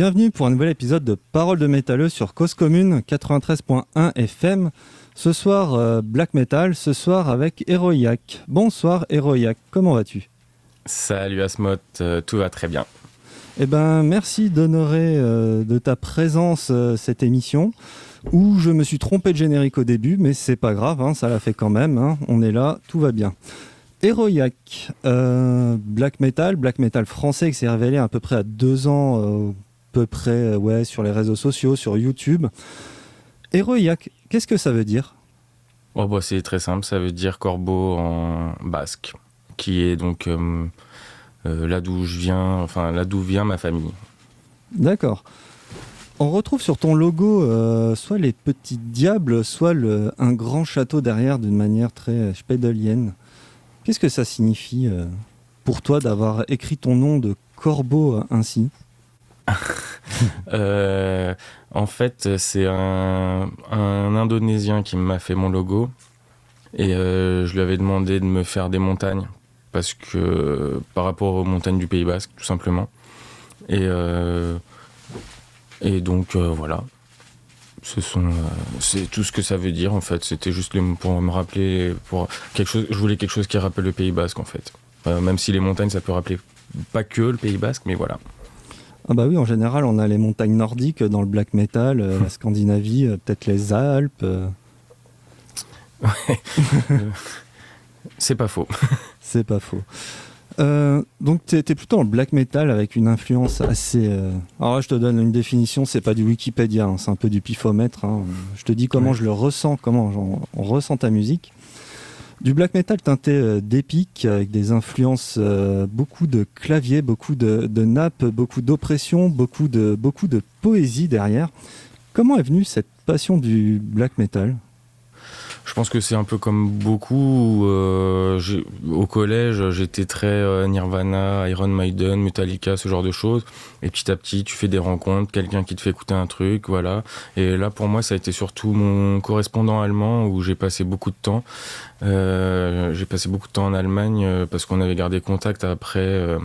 bienvenue pour un nouvel épisode de Parole de métalleux sur Cause Commune 93.1 FM. Ce soir, euh, Black Metal, ce soir avec Heroiac. Bonsoir Heroiac, comment vas-tu? Salut Asmot, euh, tout va très bien. Eh ben, merci d'honorer euh, de ta présence cette émission où je me suis trompé de générique au début, mais c'est pas grave, hein, ça l'a fait quand même. Hein. on est là, tout va bien. Heroiac, black metal, black metal français qui s'est révélé à peu près à deux ans, peu près, ouais, sur les réseaux sociaux, sur YouTube. Héroïac, qu'est-ce que ça veut dire? Oh bah, C'est très simple, ça veut dire corbeau en basque, qui est donc euh, euh, là d'où je viens, enfin là d'où vient ma famille. D'accord. On retrouve sur ton logo euh, soit les petits diables, soit le, un grand château derrière d'une manière très spédalienne. Qu'est-ce que ça signifie pour toi d'avoir écrit ton nom de corbeau ainsi? euh, en fait, c'est un, Indonésien qui m'a fait mon logo. Et euh, je lui avais demandé de me faire des montagnes. Parce que par rapport aux montagnes du Pays Basque, tout simplement. Et, euh, et donc, voilà. C'est tout ce que ça veut dire en fait. C'était juste pour me rappeler, pour quelque chose. Je voulais quelque chose qui rappelle le Pays Basque en fait. même si les montagnes, ça peut rappeler pas que le Pays Basque, mais voilà. Ah bah oui, en général, on a les montagnes nordiques dans le black metal, euh, la Scandinavie, euh, peut-être les Alpes. Euh. C'est pas faux. C'est pas faux. donc tu étais plutôt en black metal avec une influence assez... Alors là, je te donne une définition, c'est pas du Wikipédia, hein, c'est un peu du pifomètre. Hein. Je te dis comment je le ressens, comment on ressent ta musique. Du black metal teinté euh, d'épique, avec des influences, euh, beaucoup de claviers, beaucoup de, nappes, beaucoup d'oppression, beaucoup de, beaucoup de poésie derrière. Comment est venue cette passion du black metal? Je pense que c'est un peu comme beaucoup. Euh, au collège, j'étais très euh, Nirvana, Iron Maiden, Metallica, ce genre de choses. Et petit à petit, tu fais des rencontres, quelqu'un qui te fait écouter un truc, voilà. Et là, pour moi, ça a été surtout mon correspondant allemand où j'ai passé beaucoup de temps. Euh, j'ai passé beaucoup de temps en Allemagne parce qu'on avait gardé contact après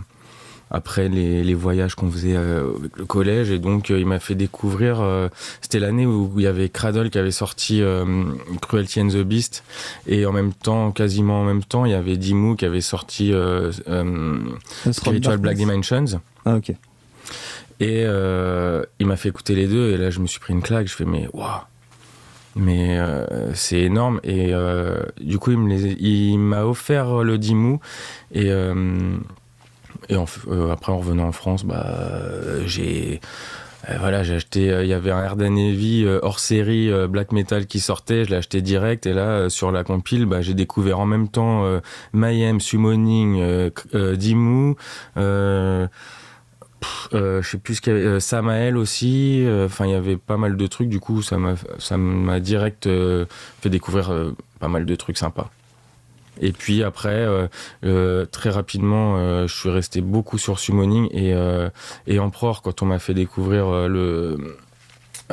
après les, voyages qu'on faisait euh, avec le collège. Et donc euh, il m'a fait découvrir euh, c'était l'année où il y avait Cradle qui avait sorti Cruelty and the Beast. Et en même temps quasiment en même temps il y avait Dimmu qui avait sorti Spiritual Black Dimensions. Ah ok. Et il m'a fait écouter les deux. Et là je me suis pris une claque. Je fais mais waouh. Mais c'est énorme. Et du coup il m'a offert le Dimmu. Et et euh, après, en revenant en France, bah, j'ai. Euh, voilà, j'ai acheté. Euh, il y avait un Erdan Heavy hors série black metal qui sortait. Je l'ai acheté direct. Et là, sur la compile, bah, j'ai découvert en même temps Mayhem, Summoning, Dimmu. je sais plus Samael aussi. Enfin, il y avait pas mal de trucs. Du coup, ça m'a direct fait découvrir pas mal de trucs sympas. Et puis après, euh, euh, très rapidement, euh, je suis resté beaucoup sur Summoning et, et Emperor quand on m'a fait découvrir le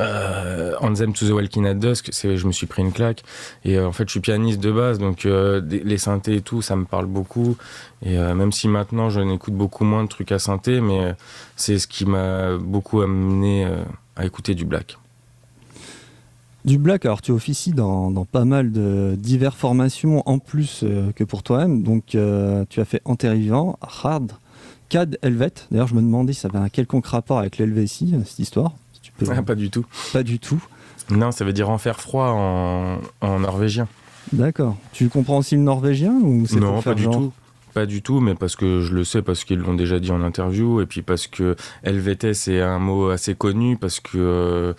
euh, Anthem to the Walking at Dusk, je me suis pris une claque. Et en fait, je suis pianiste de base, donc les synthés et tout, ça me parle beaucoup. Et même si maintenant, je n'écoute beaucoup moins de trucs à synthé, mais c'est ce qui m'a beaucoup amené à écouter du black. Du black, alors tu officies dans, dans, pas mal de diverses formations en plus euh, que pour toi-même. Donc euh, tu as fait Enterrivant, Hard, CAD, Helvet. D'ailleurs, je me demandais si ça avait un quelconque rapport avec l'Helvétie, cette histoire. tu peux... pas du tout. Pas du tout. Non, ça veut dire enfer froid en, en norvégien. D'accord. Tu comprends aussi le norvégien ou c'est Non, pas du tout. Pas du tout, mais parce que je le sais, parce qu'ils l'ont déjà dit en interview, et puis parce que LVT c'est un mot assez connu, parce que euh,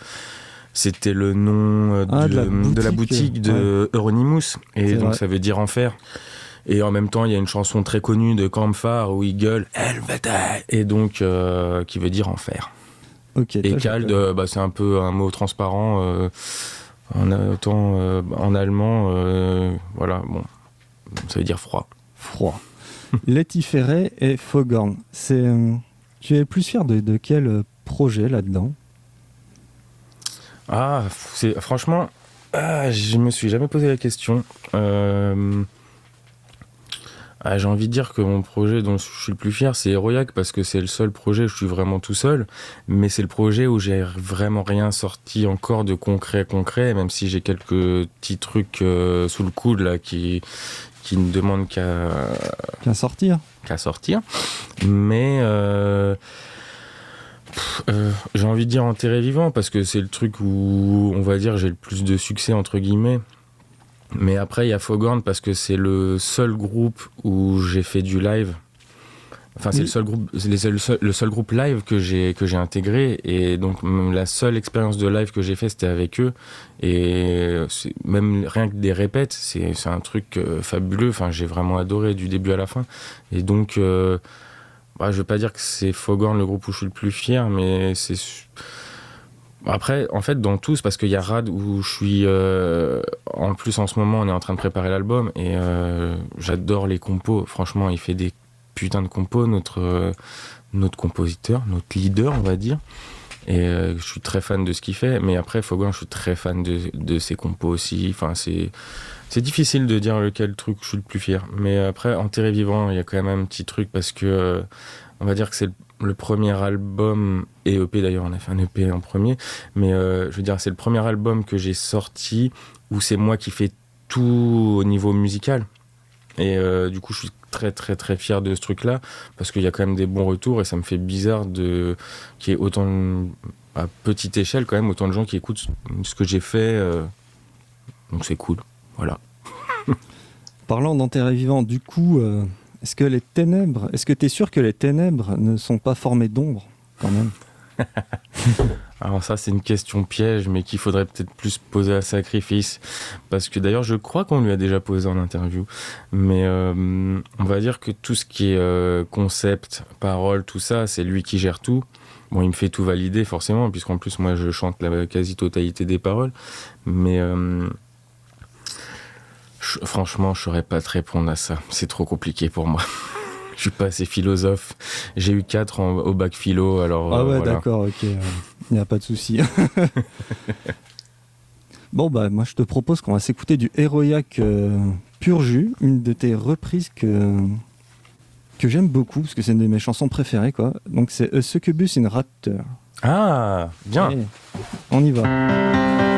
c'était le nom euh, ah, de, la boutique de Euronymous. Et donc ça veut dire enfer. Et en même temps, il y a une chanson très connue de Campfire où il gueule et donc euh, qui veut dire enfer. et Kald, bah, c'est un peu un mot transparent. Euh, en, autant en allemand, voilà, bon, ça veut dire froid. Froid. Letiféré et Fogorn. C'est, tu es plus fier de, de quel projet là-dedans? Ah, c'est franchement, ah, je me suis jamais posé la question. Euh, ah, j'ai envie de dire que mon projet dont je suis le plus fier, c'est Heroiac parce que c'est le seul projet où je suis vraiment tout seul. Mais c'est le projet où j'ai vraiment rien sorti encore de concret, concret, même si j'ai quelques petits trucs euh, sous le coude là qui, qui ne demandent qu'à qu'à sortir. Qu'à sortir. Mais euh, euh, j'ai envie de dire enterré vivant parce que c'est le truc où on va dire j'ai le plus de succès entre guillemets. Mais après, il y a Foghorn parce que c'est le seul groupe où j'ai fait du live. Enfin, c'est le seul groupe, le seul, le seul groupe live que j'ai que j'ai intégré. Et donc la seule expérience de live que j'ai fait c'était avec eux. Et même rien que des répètes c'est un truc euh, fabuleux. Enfin, j'ai vraiment adoré du début à la fin. Et donc euh, bah, je veux pas dire que c'est Foghorn le groupe où je suis le plus fier, mais c'est après, en fait, dans tous, parce qu'il y a Rad où je suis. Euh, en plus, en ce moment, on est en train de préparer l'album et euh, j'adore les compos. Franchement, il fait des putains de compos, notre, euh, notre compositeur, notre leader, on va dire. Et je suis très fan de ce qu'il fait. Mais après, Fogan, je suis très fan de, de ses compos aussi. Enfin, c'est. C'est difficile de dire lequel truc je suis le plus fier. Mais après, en Enterré Vivant, il y a quand même un petit truc parce que. on va dire que c'est le premier album, et EP d'ailleurs, on a fait un EP en premier, mais euh, je veux dire, c'est le premier album que j'ai sorti où c'est moi qui fais tout au niveau musical. Et euh, du coup, je suis très très très fier de ce truc-là parce qu'il y a quand même des bons retours et ça me fait bizarre de qu'il y ait autant à petite échelle quand même autant de gens qui écoutent ce que j'ai fait. Euh. donc c'est cool. Voilà. Parlant d'enterré vivant, du coup, est-ce que les ténèbres, est-ce que tu es sûr que les ténèbres ne sont pas formées d'ombre quand même? Alors ça c'est une question piège mais qu'il faudrait peut-être plus poser à sacrifice parce que d'ailleurs je crois qu'on lui a déjà posé en interview mais euh, on va dire que tout ce qui est euh, concept, parole, tout ça c'est lui qui gère tout. Bon il me fait tout valider forcément puisqu'en plus moi je chante la quasi-totalité des paroles mais euh, franchement, je saurais pas te répondre à ça. C'est trop compliqué pour moi. je suis pas assez philosophe. J'ai eu 4 au bac philo, alors. Ah ouais, d'accord, ok. Il n'y a pas de souci. bon, bah, moi, je te propose qu'on va s'écouter du Héroïac euh, Pur Jus, une de tes reprises que, que j'aime beaucoup, parce que c'est une de mes chansons préférées, quoi. Donc, c'est A Succubus in Raptor. Ah, bien. on y va.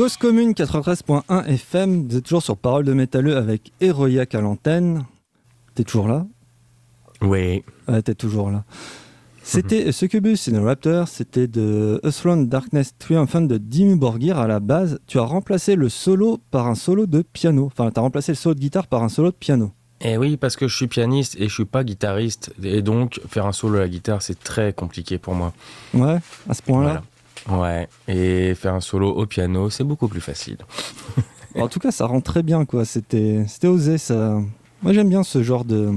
Cause commune 93.1 FM, vous êtes toujours sur Parole de métalleux avec Héroïac à l'antenne. T'es toujours là? Oui. Ouais, t'es toujours là. C'était Succubus in a Raptor, c'était de A Darkness Triumphant de Dimmu Borgir à la base. Tu as remplacé le solo par un solo de piano. Enfin, tu as remplacé le solo de guitare par un solo de piano. Eh oui, parce que je suis pianiste et je suis pas guitariste. Et donc, faire un solo à la guitare, c'est très compliqué pour moi. Ouais, à ce point-là. Ouais, et faire un solo au piano, c'est beaucoup plus facile. en tout cas, ça rend très bien, quoi. C'était, c'était osé, ça. Moi, j'aime bien ce genre de,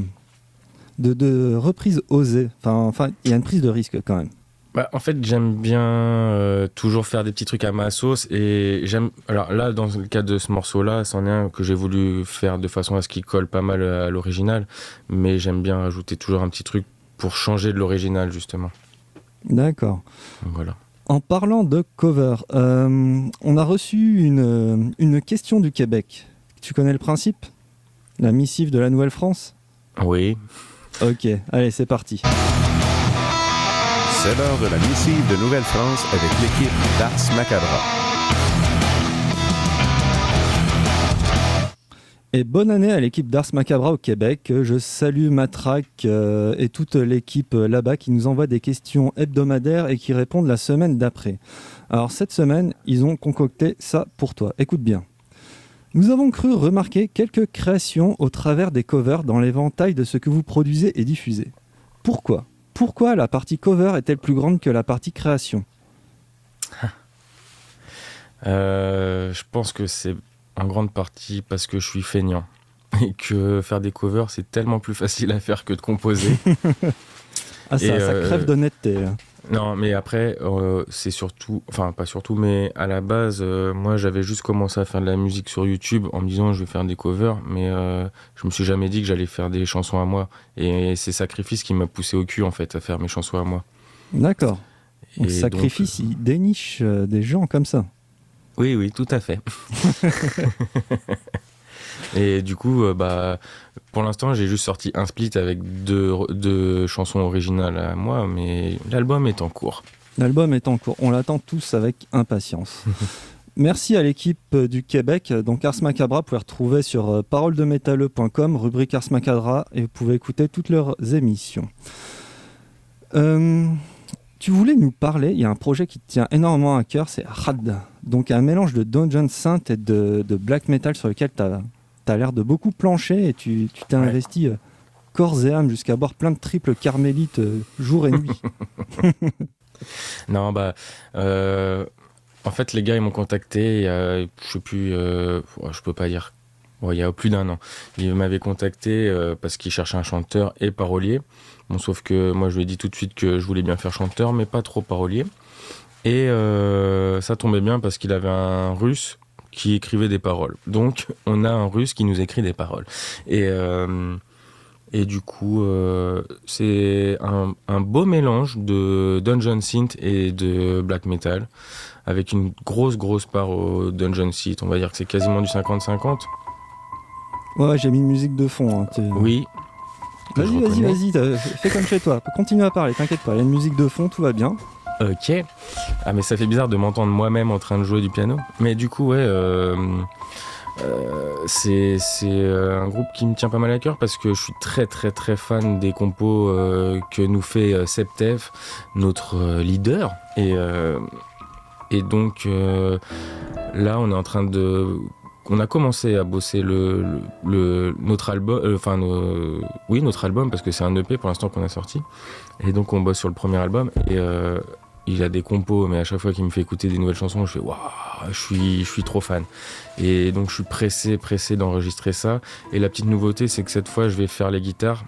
de, de reprise osée. Enfin, enfin, il y a une prise de risque quand même. Bah, en fait, j'aime bien euh, toujours faire des petits trucs à ma sauce et j'aime. Alors là, dans le cas de ce morceau-là, c'en est un que j'ai voulu faire de façon à ce qu'il colle pas mal à l'original, mais j'aime bien ajouter toujours un petit truc pour changer de l'original justement. D'accord. Voilà. En parlant de cover, euh, on a reçu une, une, question du Québec. Tu connais le principe? La missive de la Nouvelle-France? Oui. Ok, allez, c'est parti. C'est l'heure de la missive de Nouvelle-France avec l'équipe d'Ars Macabra. Et bonne année à l'équipe d'Ars Macabra au Québec. Je salue Matraque euh, et toute l'équipe là-bas qui nous envoie des questions hebdomadaires et qui répondent la semaine d'après. Alors cette semaine, ils ont concocté ça pour toi. Écoute bien. Nous avons cru remarquer quelques créations au travers des covers dans l'éventail de ce que vous produisez et diffusez. Pourquoi? Pourquoi la partie cover est-elle plus grande que la partie création? Euh, je pense que c'est en grande partie parce que je suis feignant et que faire des covers c'est tellement plus facile à faire que de composer. Ah ça, ça euh, crève d'honnêteté. là. non, mais après euh, c'est surtout, enfin pas surtout, mais à la base, euh, moi j'avais juste commencé à faire de la musique sur YouTube en me disant je vais faire des covers, mais je me suis jamais dit que j'allais faire des chansons à moi. Et c'est Sacrifice qui m'a poussé au cul en fait à faire mes chansons à moi. D'accord. Donc Et sacrifice, donc, il déniche des gens comme ça. Oui, oui, tout à fait. Et du coup, euh, bah, pour l'instant, j'ai juste sorti un split avec deux, deux chansons originales à moi, mais l'album est en cours. L'album est en cours. On l'attend tous avec impatience. Merci à l'équipe du Québec. Donc Ars Macabra, vous pouvez retrouver sur euh, paroledemétalleux.com, rubrique Ars Macabra, et vous pouvez écouter toutes leurs émissions. Euh, tu voulais nous parler, il y a un projet qui te tient énormément à cœur, c'est Rad. Donc un mélange de Dungeon Synth et de, de black metal sur lequel tu as, l'air de beaucoup plancher et tu t'es Ouais. investi euh, corps et âme jusqu'à boire plein de triples carmélites euh, jour et nuit. Non, bah, euh, en fait, les gars, ils m'ont contacté, il y a, je sais plus, je peux pas dire, il y a plus d'un an. Ils m'avaient contacté parce qu'ils cherchaient un chanteur et parolier. Bon, sauf que moi, je lui ai dit tout de suite que je voulais bien faire chanteur, mais pas trop parolier. Et euh, ça tombait bien parce qu'il avait un russe qui écrivait des paroles. Donc, on a un russe qui nous écrit des paroles. Et, euh, et du coup, euh, c'est un, un beau mélange de Dungeon Synth et de Black Metal, avec une grosse, grosse part au Dungeon Synth. On va dire que c'est quasiment du 50-50. Ouais, j'ai mis une musique de fond. hein, Oui. Vas-y, vas-y, vas-y, fais comme chez toi. Continue à parler, t'inquiète pas. Il y a une musique de fond, tout va bien. Ok. Ah mais ça fait bizarre de m'entendre moi-même en train de jouer du piano. Mais du coup ouais, euh, euh, c'est euh, un groupe qui me tient pas mal à cœur parce que je suis très très très fan des compos euh, que nous fait Septev, notre leader. Et et donc là on est en train de on a commencé à bosser le, le, notre album, euh, enfin oui notre album parce que c'est un EP pour l'instant qu'on a sorti. Et donc on bosse sur le premier album et euh, il a des compos, mais à chaque fois qu'il me fait écouter des nouvelles chansons, je fais waouh, je suis, je suis trop fan. Et donc je suis pressé, pressé d'enregistrer ça. Et la petite nouveauté, c'est que cette fois, je vais faire les guitares.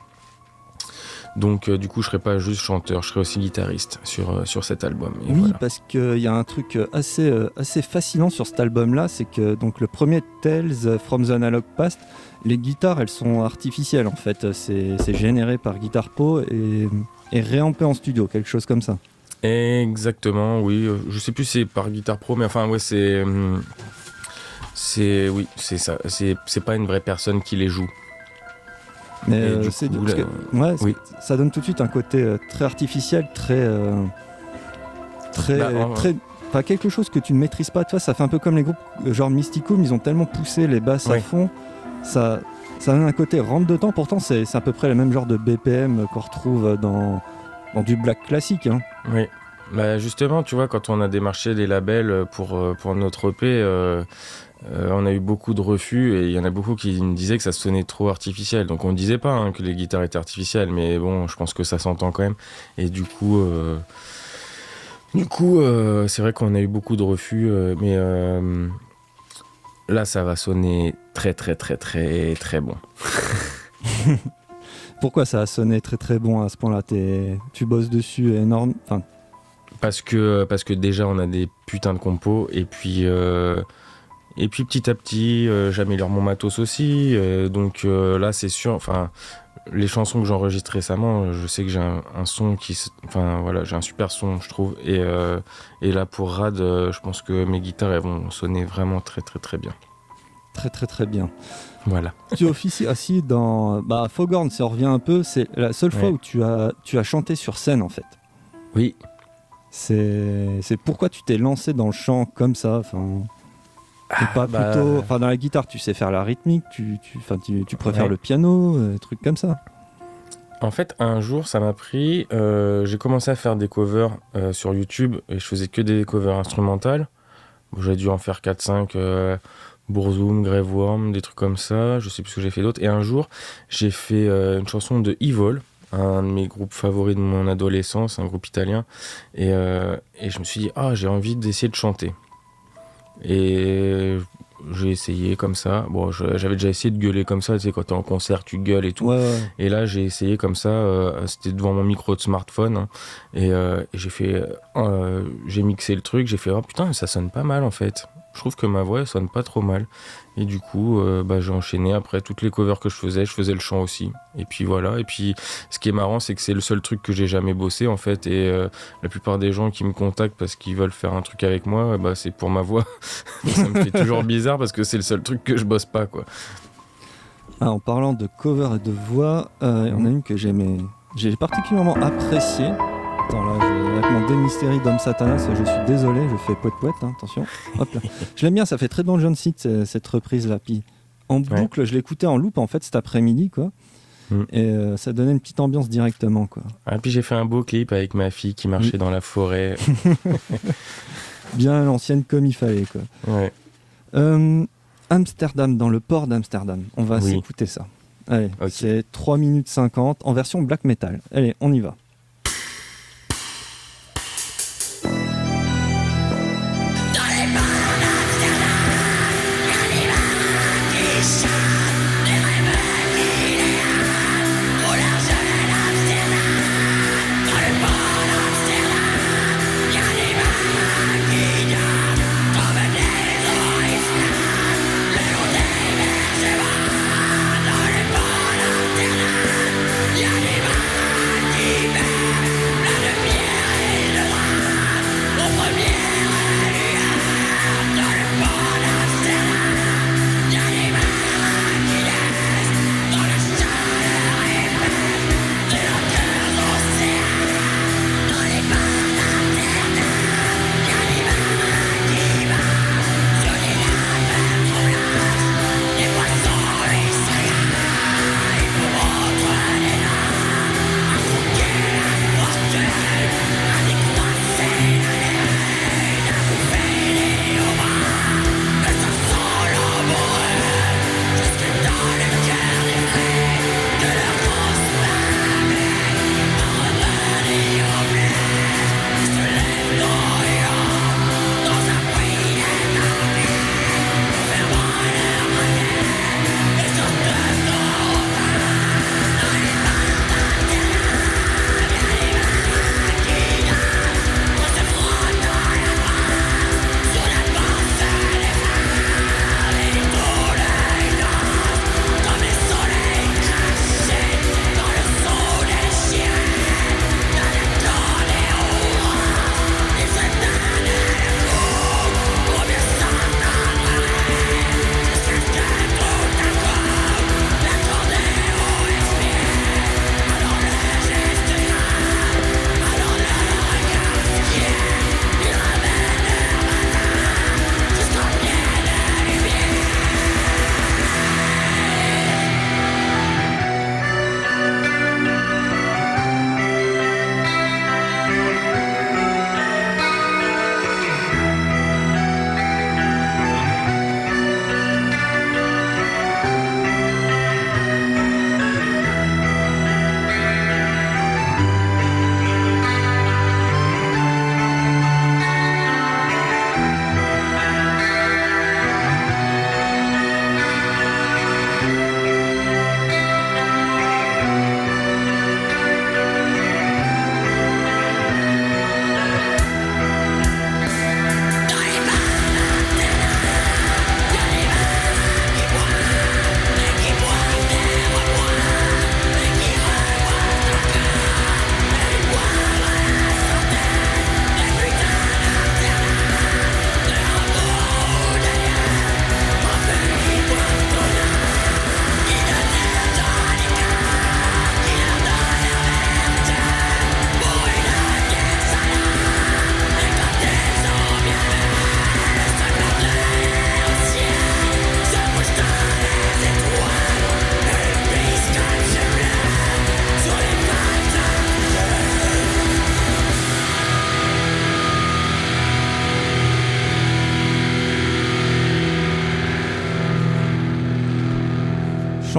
Donc euh, du coup, je serai pas juste chanteur, je serai aussi guitariste sur, euh, sur cet album. Et oui, voilà. parce qu'il y a un truc euh, assez, euh, assez fascinant sur cet album-là, c'est que donc, le premier Tales from the Analog Past, les guitares, elles sont artificielles en fait. C'est c'est généré par Guitar Pro et, et réampé en studio, quelque chose comme ça. Exactement, oui. Euh, Je sais plus si c'est par Guitar Pro, mais enfin ouais, c'est hum, c'est oui, c'est ça. C'est c'est pas une vraie personne qui les joue. Mais euh, c'est coup, parce que- ouais, oui. ça donne tout de suite un côté euh, très artificiel, très. euh, très. Bah, très Enfin, quelque chose que tu ne maîtrises pas, toi, ça fait un peu comme les groupes euh, genre Mysticum, ils ont tellement poussé les basses à fond, ça, ça donne un côté rentre de temps, pourtant c'est c'est à peu près le même genre de BPM qu'on retrouve dans, dans du black classique. hein. Oui. Bah justement, tu vois, quand on a démarché les labels pour, euh, pour notre EP, euh, euh, on a eu beaucoup de refus et il y en a beaucoup qui me disaient que ça sonnait trop artificiel. Donc on ne disait pas hein, que les guitares étaient artificielles, mais bon, je pense que ça s'entend quand même. Et du coup, euh, du coup, euh, c'est vrai qu'on a eu beaucoup de refus, mais là, ça va sonner très très très très très bon. Pourquoi ça a sonné très très bon à ce point-là? Tu bosses dessus énorme. Enfin, Parce que, parce que déjà, on a des putains de compos. Et puis, et puis petit à petit, euh, j'améliore mon matos aussi. euh, donc euh, là, c'est sûr. Enfin, les chansons que j'enregistre récemment, je sais que j'ai un, un son qui. Enfin, voilà, j'ai un super son, je trouve. Et, euh, et là, pour Rad, euh, je pense que mes guitares, elles vont sonner vraiment très, très, très bien. très très très bien. Voilà. tu officies assis dans. Bah, Foghorn, ça revient un peu, c'est la seule fois Ouais. où tu as, tu as chanté sur scène en fait. Oui. C'est c'est pourquoi tu t'es lancé dans le chant comme ça. Enfin, et pas bah, plutôt. Enfin, dans la guitare, tu sais faire la rythmique, tu, tu, tu, tu préfères Ouais. le piano, euh, trucs comme ça. En fait, un jour, ça m'a pris. euh, j'ai commencé à faire des covers euh, sur YouTube et je faisais que des covers instrumentales. J'ai dû en faire 4-5. Euh, Bourzoum, Grave Worm, des trucs comme ça. Je sais plus ce que j'ai fait d'autre. Et un jour, j'ai fait euh, une chanson de Evil, un de mes groupes favoris de mon adolescence, un groupe italien. Et, euh, et je me suis dit, ah, j'ai envie d'essayer de chanter. Et j'ai essayé comme ça. Bon, j'avais déjà essayé de gueuler comme ça. Tu sais, quand t'es en concert, tu gueules et tout. Ouais, ouais. Et là, j'ai essayé comme ça. euh, C'était devant mon micro de smartphone. hein, et euh, et j'ai fait. euh, j'ai mixé le truc. J'ai fait, oh putain, mais ça sonne pas mal en fait. Je trouve que ma voix, elle sonne pas trop mal. Et du coup, euh, bah, j'ai enchaîné. Après, toutes les covers que je faisais, je faisais le chant aussi. Et puis voilà. Et puis, ce qui est marrant, c'est que c'est le seul truc que j'ai jamais bossé en fait. Et euh, la plupart des gens qui me contactent parce qu'ils veulent faire un truc avec moi, bah, c'est pour ma voix. ça me fait toujours bizarre parce que c'est le seul truc que je bosse pas, quoi. Ah, en parlant de cover et de voix, euh, il y en a une que j'ai particulièrement appréciée. Attends, là, je- avec mon démystérie d'homme satanas, je suis désolé, je fais poète poète, hein, attention. Hop là. Je l'aime bien, ça fait très le jeune site euh, cette reprise-là. Puis en boucle, je l'écoutais en loop en fait cet après-midi, quoi. Mm. Et euh, ça donnait une petite ambiance directement, quoi. Et puis j'ai fait un beau clip avec ma fille qui marchait dans la forêt. Bien l'ancienne comme il fallait, quoi. Ouais. Euh, Amsterdam, dans le port d'Amsterdam. On va Oui. s'écouter ça. Allez, Ok. c'est 3 minutes 50 en version black metal. Allez, on y va.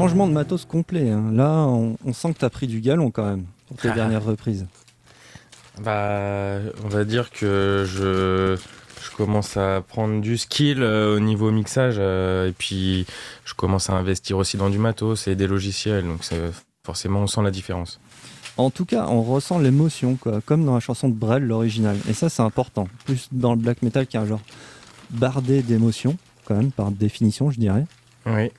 Changement de matos complet. hein. Là, on, on sent que tu as pris du galon quand même pour tes dernières reprises. Bah, on va dire que je, je commence à prendre du skill euh, au niveau mixage euh, et puis je commence à investir aussi dans du matos et des logiciels. Donc forcément, on sent la différence. En tout cas, on ressent l'émotion, comme dans la chanson de Brel, l'original. Et ça, c'est important. Plus dans le black metal qui est un genre bardé d'émotions, quand même, par définition, je dirais. Oui.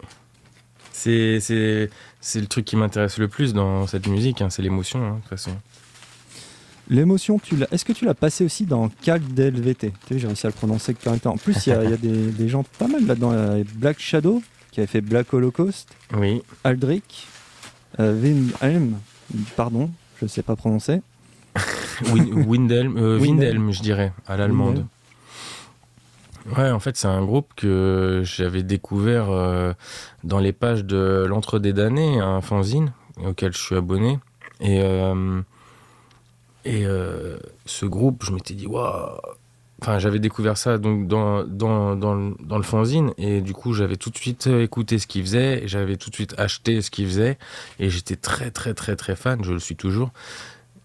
C'est, c'est, c'est le truc qui m'intéresse le plus dans cette musique, hein, c'est l'émotion, hein, de toute façon. L'émotion, tu l'as. Est-ce que tu l'as passé aussi dans Calc DLVT Tu sais, j'ai réussi à le prononcer correctement. En plus, il y a, il y a des, des gens pas mal là-dedans. Il y a Black Shadow, qui avait fait Black Holocaust, Oui. Aldrich, euh, pardon, je sais pas prononcer. Win- Windelm, euh, Windelm. Windelm, je dirais, à l'allemande. Ouais, en fait, c'est un groupe que j'avais découvert euh, dans les pages de l'Entre des damnés, un fanzine auquel je suis abonné. Et, euh, et euh, ce groupe, je m'étais dit, waouh! Enfin, j'avais découvert ça donc dans, dans, dans, le- dans le fanzine et du coup j'avais tout de suite écouté ce qu'il faisait, j'avais tout de suite acheté ce qu'il faisait et j'étais très très très très fan, je le suis toujours.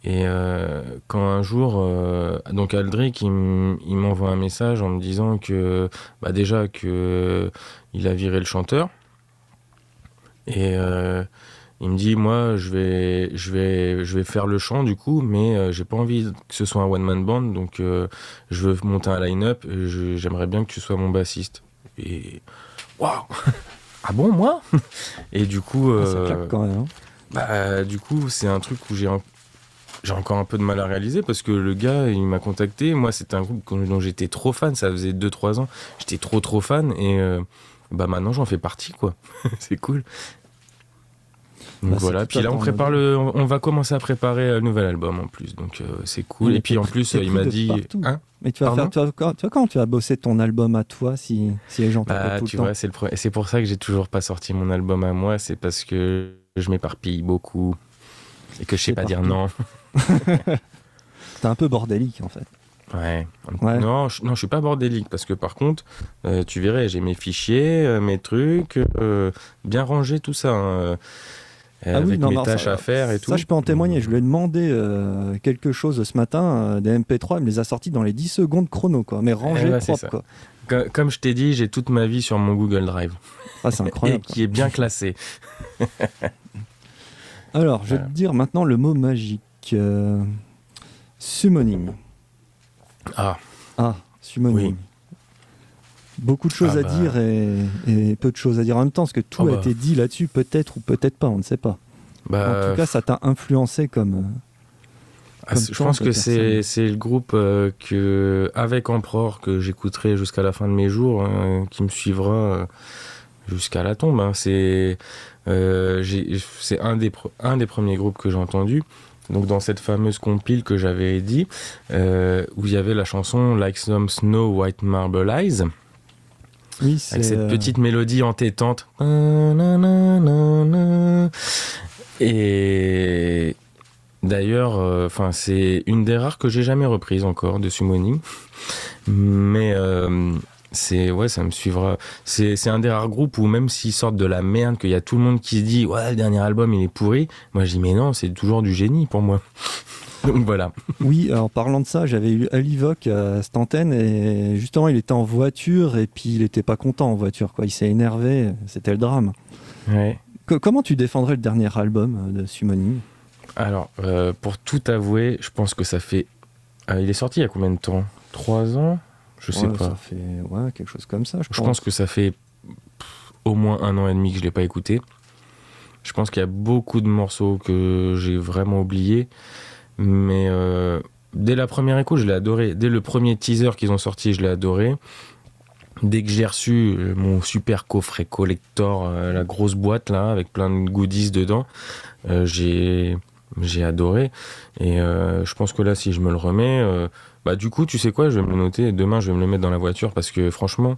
Et euh, quand un jour, euh, donc Aldric, il, m'envoie un message en me disant que, bah déjà que il a viré le chanteur. Et euh, il me dit, moi, je vais, je vais, je vais faire le chant du coup, mais j'ai pas envie que ce soit un one man band, donc je veux monter un line-up. J'aimerais bien que tu sois mon bassiste. Et waouh, ah bon moi? Et du coup, Ah, ça claque quand même. hein. bah, du coup, c'est un truc où j'ai un- j'ai encore un peu de mal à réaliser parce que le gars, il m'a contacté. Moi, c'était un groupe dont j'étais trop fan. Ça faisait 2-3 ans. J'étais trop, trop fan. Et euh, bah, maintenant, j'en fais partie, quoi. c'est cool. Donc Bah, voilà. Puis là, on prépare le, on va commencer à préparer un nouvel album en plus. Donc euh, c'est cool. Mais Et puis en plus, il m'a dit. Hein? Mais tu vas Pardon faire, tu vas, quand- tu vas quand tu vas bosser ton album à toi si, si les gens Bah, tout tu le temps vois, c'est le c'est pour ça que j'ai toujours pas sorti mon album à moi. C'est parce que je m'éparpille beaucoup et que je sais pas dire non. T'es un peu bordélique en fait. Ouais. Ouais. Non, je, non, je suis pas bordélique parce que par contre, euh, tu verrais, j'ai mes fichiers, euh, mes trucs, euh, bien rangé tout ça, hein, Ah oui, avec non, mes non, tâches ça- à faire et tout. Ça, je peux en témoigner. Je lui ai demandé quelque chose ce matin, des MP3, il me les a sortis dans les 10 secondes chrono, quoi. Mais Eh c'est propres, ça. quoi. Co- Comme je t'ai dit, j'ai toute ma vie sur mon Google Drive Ah, c'est et incroyable. qui est bien classé. Alors, je vais te dire maintenant le mot magique. Euh, summoning. Ah, Ah, summoning. Oui. Beaucoup de choses Ah à bah. dire et, et peu de choses à dire en même temps, parce que tout Oh a bah. été dit là-dessus, peut-être ou peut-être pas, on ne sait pas. bah, en tout cas, ça t'a influencé comme. euh, Ah, je pense que c'est le groupe euh, que avec Emperor que j'écouterai jusqu'à la fin de mes jours, hein, qui me suivra euh, jusqu'à la tombe. hein. C'est euh, un des un des premiers groupes que j'ai entendu. Donc dans cette fameuse compile que j'avais dit, euh, où il y avait la chanson Like Some Snow White Marble Eyes, Oui, c'est. avec cette euh, petite mélodie entêtante. Et d'ailleurs, euh, c'est une des rares que j'ai jamais reprise encore de Summoning. Mais euh, c'est ouais, ça me suivra. C'est c'est un des rares groupes où même s'ils sortent de la merde, qu'il y a tout le monde qui se dit ouais, le dernier album il est pourri. Moi je dis mais non, c'est toujours du génie pour moi. Donc voilà. Oui, en parlant de ça, j'avais eu Alivoc à cette antenne et justement, il était en voiture et puis il était pas content en voiture. Quoi. Il s'est énervé, c'était le drame. Ouais. Comment tu défendrais le dernier album euh, de Summoning Alors, euh, pour tout avouer, je pense que ça fait. euh, il est sorti il y a combien de temps? Trois ans? Je sais Ouais, pas. Ça fait ouais, quelque chose comme ça, je, Je pense que ça fait pff, au moins un an et demi que je l'ai pas écouté. Je pense qu'il y a beaucoup de morceaux que j'ai vraiment oubliés. Mais euh, dès la première écoute, je l'ai adoré. Dès le premier teaser qu'ils ont sorti, je l'ai adoré. Dès que j'ai reçu euh, mon super coffret collector, euh, la grosse boîte là, avec plein de goodies dedans, euh, j'ai j'ai adoré. Et je pense que là, si je me le remets, bah du coup, tu sais quoi, je vais me le noter. Demain, je vais me le mettre dans la voiture parce que franchement,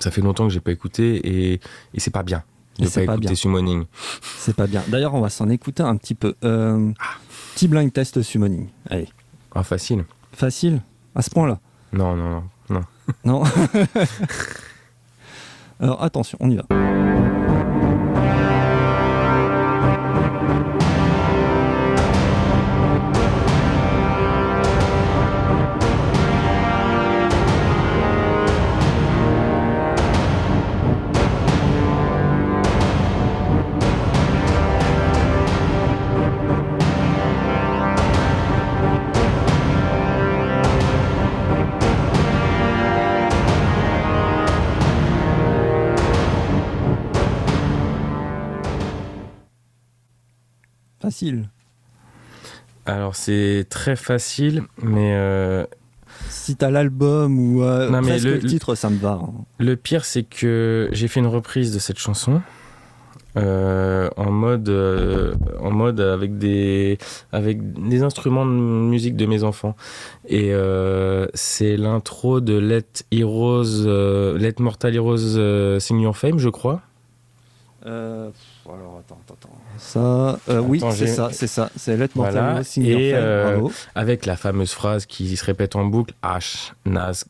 ça fait longtemps que j'ai pas écouté et, et c'est pas bien Et de pas pas écouter. Summoning. c'est pas bien. D'ailleurs, on va s'en écouter un petit peu. Euh, petit blind test Summoning. Allez, Ah, facile. facile à ce point-là. Non, non, non. non. Non Alors attention, on y va. Facile. Alors c'est très facile, mais euh, Si t'as l'album ou euh, Non, mais presque le- le, titre, ça me va. hein. le pire c'est que j'ai fait une reprise de cette chanson. euh, en mode euh, en mode avec des avec des instruments de musique de mes enfants et euh, c'est l'intro de Let Heroes euh, Let Mortal Heroes euh, Sing Your Fame je crois Euh, alors attends, attends, attends. Ça, euh, oui, c'est ça, c'est ça. C'est Let Voilà, et, euh, bravo. avec la fameuse phrase qui se répète en boucle Ash Nas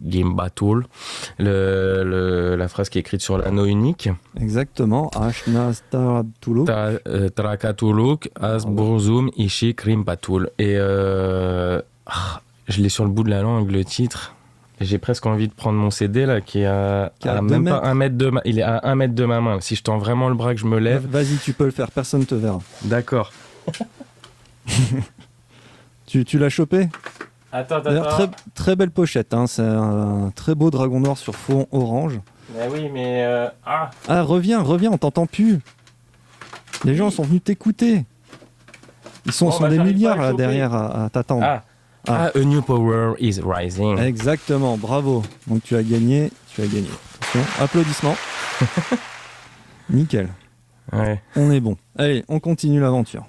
le, le- la phrase qui est écrite sur l'anneau unique Exactement. Ashna Star Tulu. Ta- euh, As Burzum Ishi Krimbatul et euh, ah, je l'ai sur le bout de la langue le titre j'ai presque envie de prendre mon CD là qui est à, Qui à même pas un mètre de ma, il est à un mètre de ma main si je tends vraiment le bras que je me lève Vas-y, tu peux le faire, personne te verra. d'accord Tu, tu l'as chopé? Attends D'ailleurs, très, très belle pochette. hein. C'est un très beau dragon noir sur fond orange. mais oui mais euh, ah Ah, reviens, reviens, on t'entend plus. Les gens sont venus t'écouter. Ils sont, Oh, sont bah, des milliards là derrière à, à t'attendre. Ah. Ah. Ah, a new power is rising. Exactement, bravo. Donc tu as gagné, tu as gagné. Attention, applaudissements. Nickel, Ouais. on est bon. Allez, on continue l'aventure.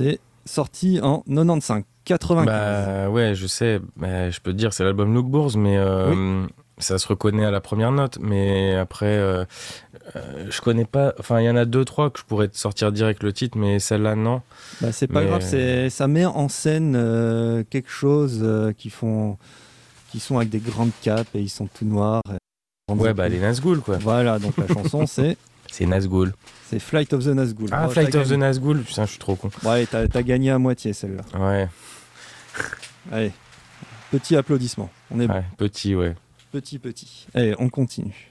C'est sorti en 95, 95. Bah ouais, je sais. Bah, je peux te dire, c'est l'album Look Bourse, mais euh, ça se reconnaît à la première note. Mais après, euh, euh, je connais pas. Enfin, il y en a deux, trois que je pourrais te sortir direct le titre, mais celle-là, non. Bah, c'est pas Mais- grave, c'est, ça met en scène quelque chose qui font, qui sont avec des grandes capes et ils sont tout noirs. Ouais, bah les Nazgûl, quoi. Voilà, donc la chanson c'est, C'est Nazgûl. C'est Flight of the Nazgûl. Ah, Oh, Flight of the. Nazgûl. Putain, je suis trop con. Allez, t'as, gagné à moitié celle-là. Ouais, Allez, petit applaudissement. On est bon. ouais, petit, ouais. Petit, petit. Allez, on continue.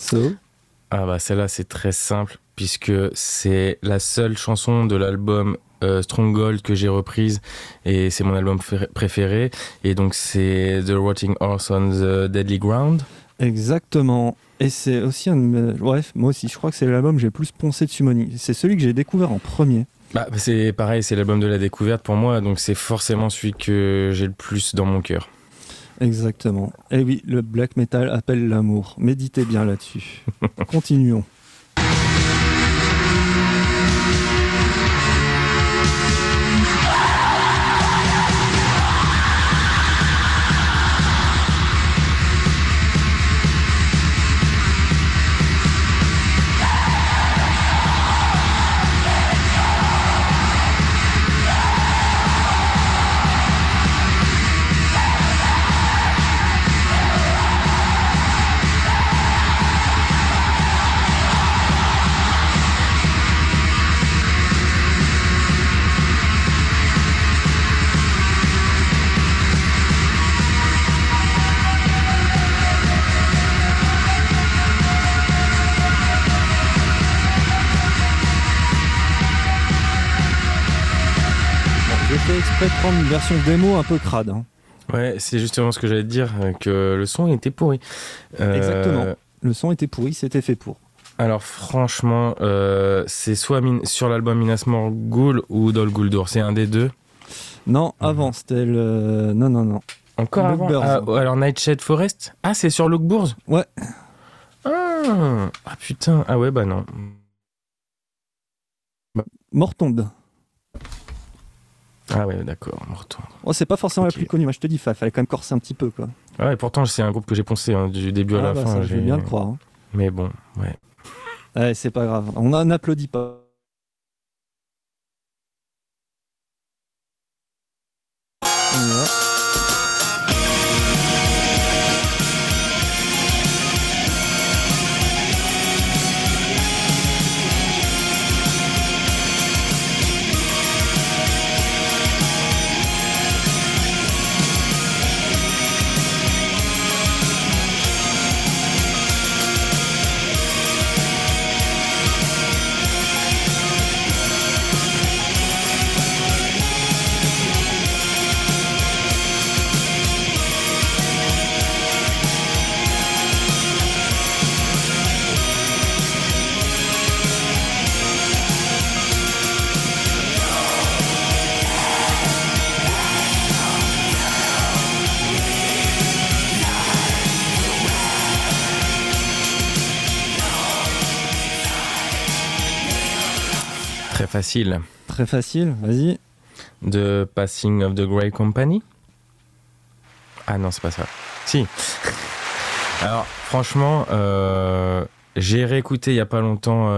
So, Ah bah celle-là c'est très simple puisque c'est la seule chanson de l'album euh, Stronghold que j'ai reprise et c'est mon album fé- préféré et donc c'est The Rotting Horse on the Deadly Ground. exactement. Et c'est aussi un. de Bref, moi aussi, je crois que c'est l'album que j'ai le plus poncé de Summoning. C'est celui que j'ai découvert en premier. Bah c'est pareil, c'est l'album de la découverte pour moi donc c'est forcément celui que j'ai le plus dans mon cœur. Exactement. Et oui, le black metal appelle l'amour. Méditez bien là-dessus. Continuons. Une version démo un peu crade. hein. Ouais, c'est justement ce que j'allais te dire, euh, que le son était pourri. Euh, Exactement. Le son était pourri, c'était fait pour. Alors franchement, euh, c'est soit sur l'album Minas Morgul ou Dol Guldur, c'est un des deux. Non, Mhm. avant, c'était le. Non, non, non. Encore avant. Ah, Alors Nightshade Forest Ah, c'est sur Lookbourse Ouais. Ah, ah, putain, ah ouais, bah non. Mortonde. Ah ouais, d'accord, on retourne. Oh, c'est pas forcément la plus connue, moi je te dis, il fallait quand même corser un petit peu, quoi. Ah ouais, pourtant c'est un groupe que j'ai poncé hein, du début à Ah, la bah, fin. ça, je j'ai- bien le croire. hein. Mais bon, ouais. Ouais, c'est pas grave. On n'en applaudit pas. Facile. Très facile, vas-y. De Passing of the Grey Company Ah non, c'est pas ça. Si. Alors, franchement, euh, j'ai réécouté il y a pas longtemps. euh,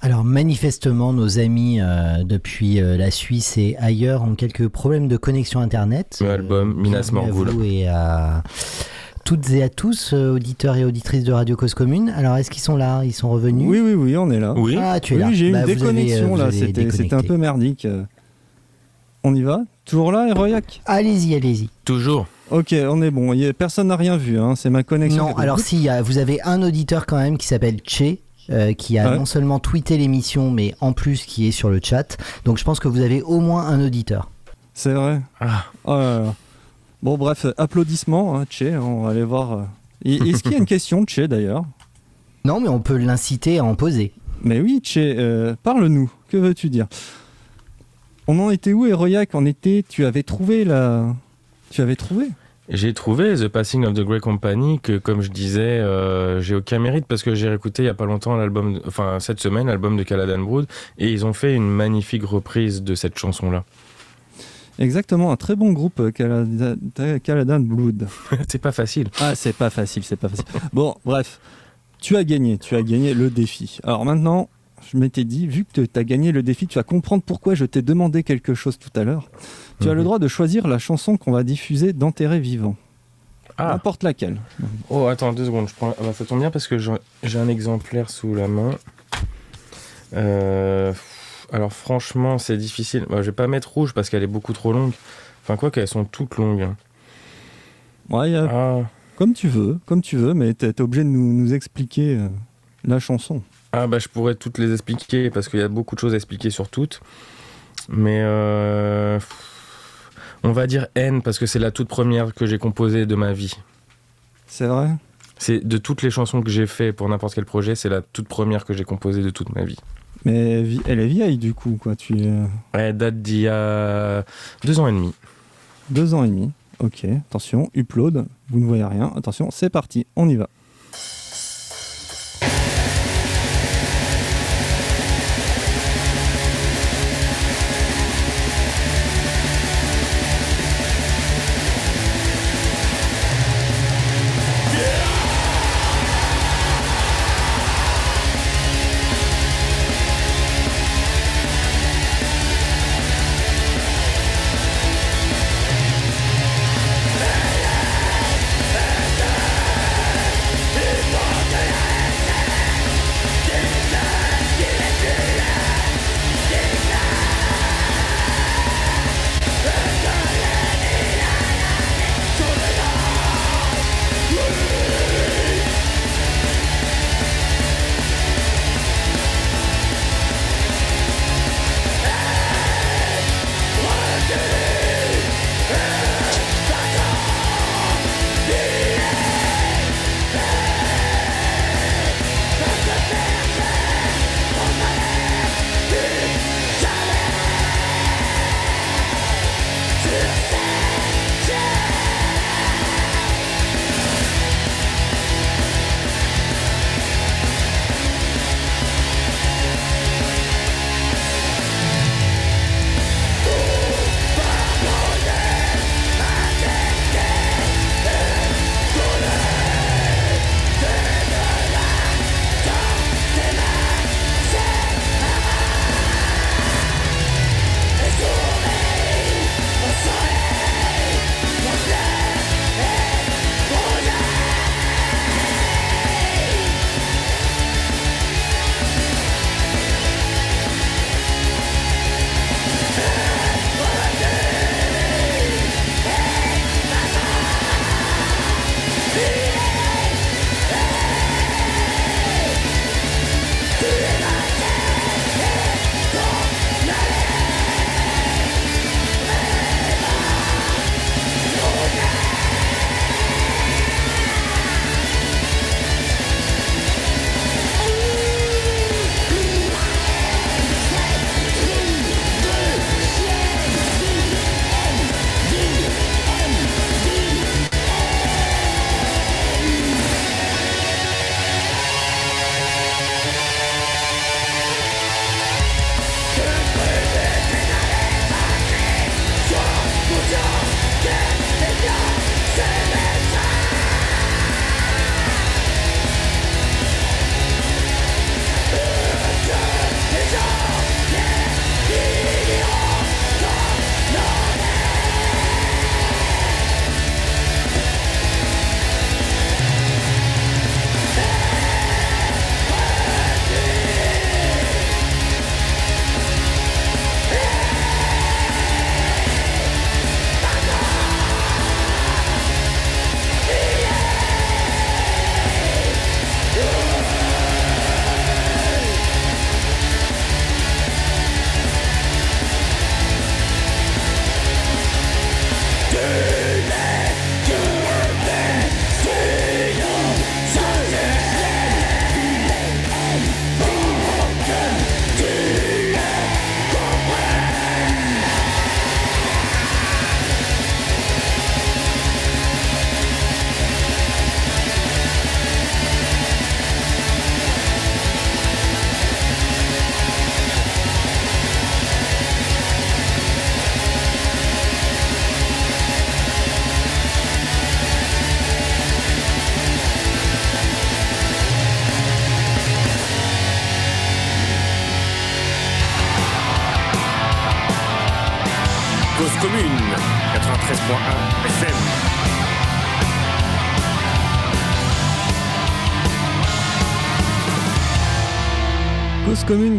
Alors manifestement, nos amis euh, depuis euh, la Suisse et ailleurs ont quelques problèmes de connexion Internet. Le album Minas Morgul. Et à toutes et à tous, euh, auditeurs et auditrices de Radio Cause Commune. Alors est-ce qu'ils sont là? Ils sont revenus? Oui, oui, oui, on est là. Oui. Ah, tu es Oui, là. j'ai eu Bah, une avez, euh, déconnexion vous là, c'était c'était un peu merdique. euh. On y va? Toujours là, Héroïac? Allez-y, allez-y. Toujours. Ok, on est bon. Y a- Personne n'a rien vu, hein. c'est ma connexion. Non, alors si, y a- vous avez un auditeur quand même qui s'appelle Che. euh, qui a Ouais. non seulement tweeté l'émission, mais en plus qui est sur le chat. Donc je pense que vous avez au moins un auditeur. C'est vrai. Ah, Oh là là. Bon, bref, applaudissements, hein, Tché, on va aller voir. euh. Est-ce qu'il y a une question, Tché, d'ailleurs? Non, mais on peut l'inciter à en poser. Mais oui, Tché, euh, parle-nous. Que veux-tu dire? On en était où, Héroïac? On était. Tu avais trouvé la. Tu avais trouvé? J'ai trouvé The Passing of the Grey Company que, comme je disais, euh, j'ai aucun mérite parce que j'ai réécouté il y a pas longtemps l'album, enfin cette semaine, l'album de Caladan Brood et ils ont fait une magnifique reprise de cette chanson-là. Exactement, un très bon groupe, euh, Calada- Caladan Blood. c'est pas facile. Ah, c'est pas facile, c'est pas facile. Bon, bref, tu as gagné, tu as gagné le défi. Alors maintenant, je m'étais dit, vu que tu as gagné le défi, tu vas comprendre pourquoi je t'ai demandé quelque chose tout à l'heure. Tu as le Mhm. droit de choisir la chanson qu'on va diffuser d'enterré vivant. Ah, N'importe laquelle. oh attends deux secondes, je prends... ah bah, ça tombe bien parce que j'ai un exemplaire sous la main. Euh, Alors franchement, c'est difficile. Bah, je vais pas mettre rouge parce qu'elle est beaucoup trop longue. Enfin quoi qu'elles sont toutes longues. hein. Ouais, a- Ah. comme tu veux, comme tu veux, mais tu es obligé de nous, nous expliquer euh, la chanson. Ah bah je pourrais toutes les expliquer parce qu'il y a beaucoup de choses à expliquer sur toutes. Mais euh, on va dire N parce que c'est la toute première que j'ai composée de ma vie. C'est vrai? C'est de toutes les chansons que j'ai fait pour n'importe quel projet, c'est la toute première que j'ai composée de toute ma vie. Mais elle est vieille du coup, quoi. Tu es euh, Elle date d'il y a deux ans et demi. deux ans et demi. Ok, attention, upload, vous ne voyez rien. Attention, c'est parti, on y va.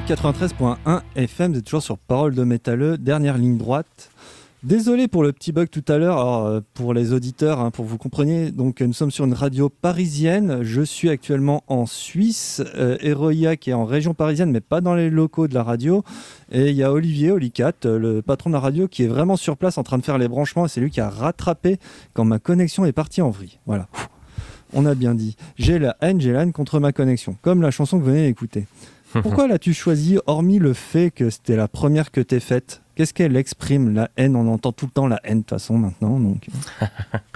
Cause commune 93.1 FM, vous êtes toujours sur Parole de métalleux, dernière ligne droite. Désolé pour le petit bug tout à l'heure, euh, pour les auditeurs, hein, pour que vous compreniez, donc euh, nous sommes sur une radio parisienne, je suis actuellement en Suisse, euh, qui est en région parisienne mais pas dans les locaux de la radio, et il y a Olivier Olicat, euh, le patron de la radio, qui est vraiment sur place en train de faire les branchements, et c'est lui qui a rattrapé quand ma connexion est partie en vrille. Voilà. On a bien dit. J'ai la haine, j'ai la haine contre ma connexion, comme la chanson que vous venez d'écouter. Pourquoi l'as-tu choisi, hormis le fait que c'était la première que t'es faite? Qu'est-ce qu'elle exprime La haine, on entend tout le temps la haine de toute façon maintenant. Donc...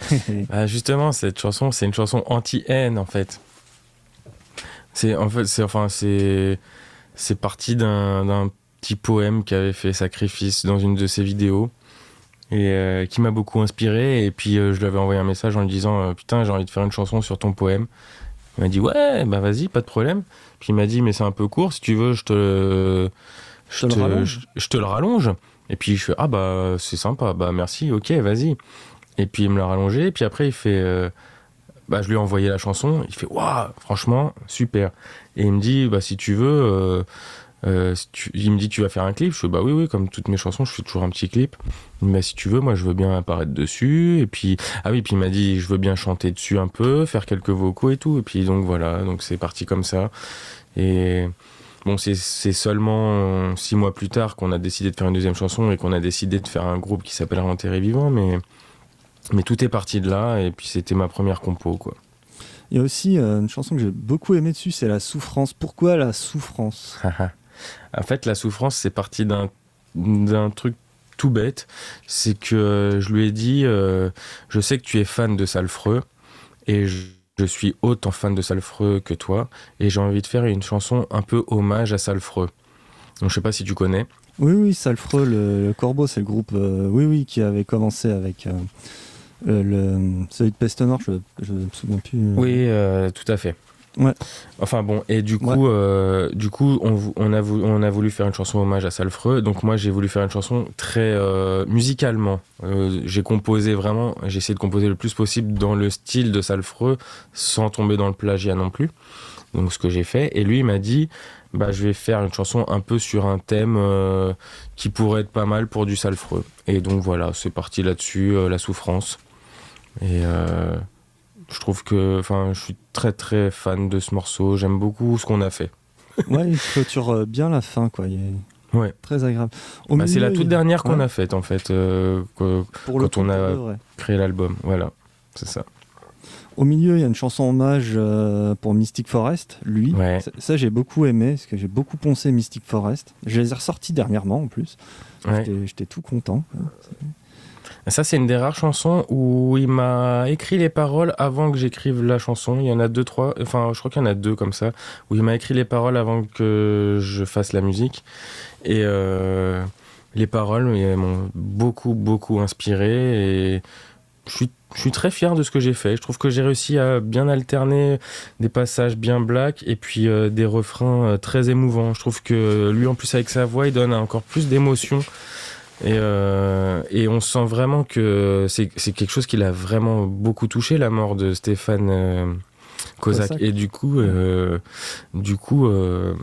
Bah, justement, cette chanson, c'est une chanson anti-haine en fait. C'est en fait, c'est enfin, c'est c'est parti d'un d'un petit poème qu'avait fait Sacrifice dans une de ses vidéos et euh, qui m'a beaucoup inspiré. Et puis euh, je lui avais envoyé un message en lui disant euh, putain, j'ai envie de faire une chanson sur ton poème. Il m'a dit ouais, bah vas-y, pas de problème. Puis il m'a dit mais c'est un peu court, si tu veux, je te je te le je te le rallonge. Et puis je fais ah bah c'est sympa, bah merci, ok, vas-y. Et puis il me l'a rallongé. Et puis après il fait euh, bah je lui ai envoyé la chanson. Il fait waouh, franchement super. Et il me dit bah si tu veux, euh, euh, si tu- il me dit tu vas faire un clip? Je fais bah oui oui comme toutes mes chansons, je fais toujours un petit clip. Dit bah si tu veux, moi je veux bien apparaître dessus. Et puis ah oui puis il m'a dit je veux bien chanter dessus un peu, faire quelques vocaux et tout. Et puis donc voilà donc c'est parti comme ça. Et Bon, c'est seulement six mois plus tard qu'on a décidé de faire une deuxième chanson et qu'on a décidé de faire un groupe qui s'appelle Enterré Vivant, mais, mais tout est parti de là, et puis c'était ma première compo, quoi. Il y a aussi euh, une chanson que j'ai beaucoup aimée dessus, c'est La Souffrance. Pourquoi la souffrance? en fait, la souffrance, c'est parti d'un d'un truc tout bête, c'est que je lui ai dit, euh, je sais que tu es fan de Salfreux, et je, je suis autant fan de Salfreux que toi, et j'ai envie de faire une chanson un peu hommage à Salfreux. Donc je sais pas si tu connais. Oui, oui, Salfreux, le, le Corbeau, c'est le groupe, euh, oui, oui, qui avait commencé avec euh, euh, le, celui de Peste Nord, je ne me souviens plus. Oui, euh, tout à fait. Ouais. Enfin bon, et du coup, euh, du coup, on, a voulu, on a voulu faire une chanson hommage à Salfreux. Donc moi, j'ai voulu faire une chanson très euh, musicalement. Euh, j'ai composé vraiment, j'ai essayé de composer le plus possible dans le style de Salfreux, sans tomber dans le plagiat non plus. Donc ce que j'ai fait. Et lui, il m'a dit, bah je vais faire une chanson un peu sur un thème qui pourrait être pas mal pour du Salfreux. Et donc voilà, c'est parti là-dessus, la souffrance. Et je trouve que, enfin, je suis très très fan de ce morceau. J'aime beaucoup ce qu'on a fait. Ouais, il clôture euh, bien la fin, quoi. Il est Ouais. très agréable. Bah, c'est la toute il- dernière qu'on ouais, a faite en fait, euh, que- pour le quand on a- créé l'album. Voilà, c'est ça. Au milieu, il y a une chanson hommage euh, pour Mystic Forest, lui. Ouais. Ça, ça, j'ai beaucoup aimé, parce que j'ai beaucoup poncé Mystic Forest. Je les ai ressortis dernièrement, en plus. J'étais tout content. Ça, c'est une des rares chansons où il m'a écrit les paroles avant que j'écrive la chanson. Il y en a deux, trois, enfin, je crois qu'il y en a deux comme ça, où il m'a écrit les paroles avant que je fasse la musique. Et euh, les paroles m'ont beaucoup, beaucoup inspiré. Et je suis, je suis très fier de ce que j'ai fait. Je trouve que j'ai réussi à bien alterner des passages bien black et puis euh, des refrains euh, très émouvants. Je trouve que lui, en plus, avec sa voix, il donne encore plus d'émotion. Et, euh, et on sent vraiment que c'est quelque chose qui l'a vraiment beaucoup touché, la mort de Stéphane euh, Kozak. Kozak. Et du coup, euh, du coup euh,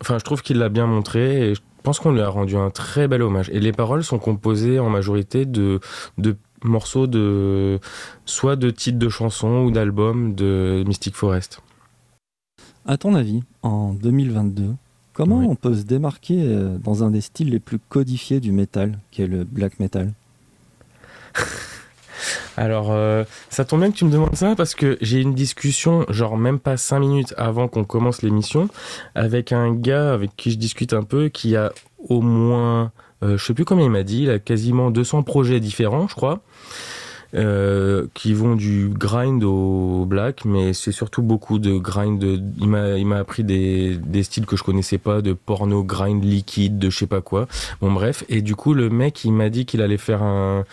enfin, je trouve qu'il l'a bien montré et je pense qu'on lui a rendu un très bel hommage. Et les paroles sont composées en majorité de, de morceaux de soit de titres de chansons ou d'albums de Mystic Forest. À ton avis, en 2022, comment Oui. on peut se démarquer euh, dans un des styles les plus codifiés du métal, qui est le black metal? Alors, euh, ça tombe bien que tu me demandes ça parce que j'ai une discussion, genre même pas 5 minutes avant qu'on commence l'émission, avec un gars avec qui je discute un peu, qui a au moins, euh, je sais plus combien il m'a dit, il a quasiment 200 projets différents, je crois. Euh, qui vont du grind au black, mais c'est surtout beaucoup de grind. de- il m'a il m'a appris des, des styles que je connaissais pas, de porno, grind liquide, de je sais pas quoi. Bon bref, et du coup le mec il m'a dit qu'il allait faire un,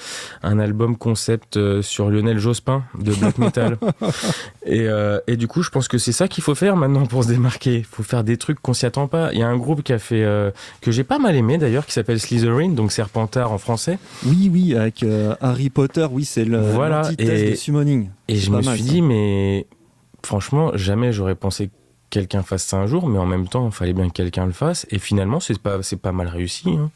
un album concept euh, sur Lionel Jospin de black metal. et, euh, et du coup je pense que c'est ça qu'il faut faire maintenant pour se démarquer. Il faut faire des trucs qu'on s'y attend pas. Il y a un groupe qui a fait euh, que j'ai pas mal aimé d'ailleurs qui s'appelle Slytherin, donc Serpentard en français. Oui, oui, avec Harry Potter, oui, c'est le Voilà, et- de summoning. Et je me mal, suis ça. dit, mais franchement, jamais j'aurais pensé que quelqu'un fasse ça un jour, mais en même temps, il fallait bien que quelqu'un le fasse. Et finalement, c'est pas, pas mal réussi. hein.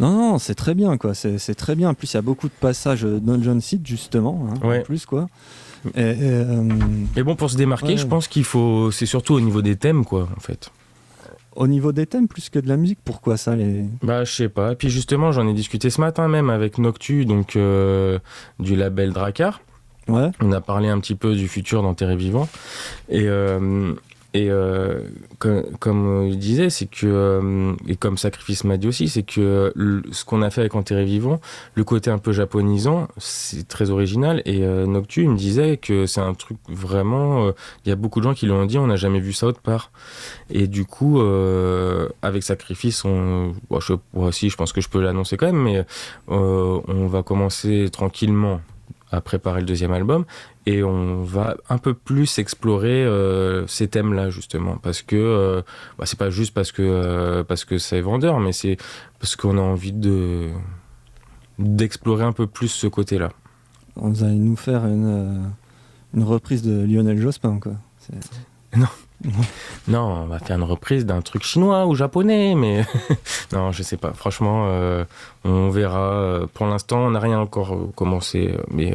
Non, non, c'est très bien, quoi. C'est très bien. En plus, il y a beaucoup de passages Dungeon Seed, justement, hein, Ouais. en plus, quoi. Et, et, euh, Mais bon, pour se démarquer, Ouais. je pense qu'il faut. C'est surtout au niveau des thèmes, quoi, en fait. Au niveau des thèmes, plus que de la musique, pourquoi ça les... Bah, je sais pas. Et puis justement, j'en ai discuté ce matin même avec Noctu, donc euh, du label Dracar. Ouais, On a parlé un petit peu du futur d'Enterré Vivant. Et, euh, et euh, comme, comme il disait, c'est que, euh, et comme Sacrifice m'a dit aussi, c'est que ce qu'on a fait avec Enterré Vivant, le côté un peu japonisant, c'est très original. Et euh, Noctu, il me disait que c'est un truc vraiment. euh, Il y a beaucoup de gens qui lui ont dit on n'a jamais vu ça autre part. Et du coup, euh, avec Sacrifice, on, bon, je, moi aussi, je pense que je peux l'annoncer quand même, mais euh, on va commencer tranquillement à préparer le deuxième album et on va un peu plus explorer euh, ces thèmes-là justement parce que euh, bah, c'est pas juste parce que euh, parce que c'est vendeur, mais c'est parce qu'on a envie de d'explorer un peu plus ce côté-là. vous allez nous faire une, euh, une reprise de Lionel Jospin, quoi. C'est- Non, on va faire une reprise d'un truc chinois ou japonais, mais non, je sais pas. Franchement, on verra. Pour l'instant, on n'a rien encore commencé, mais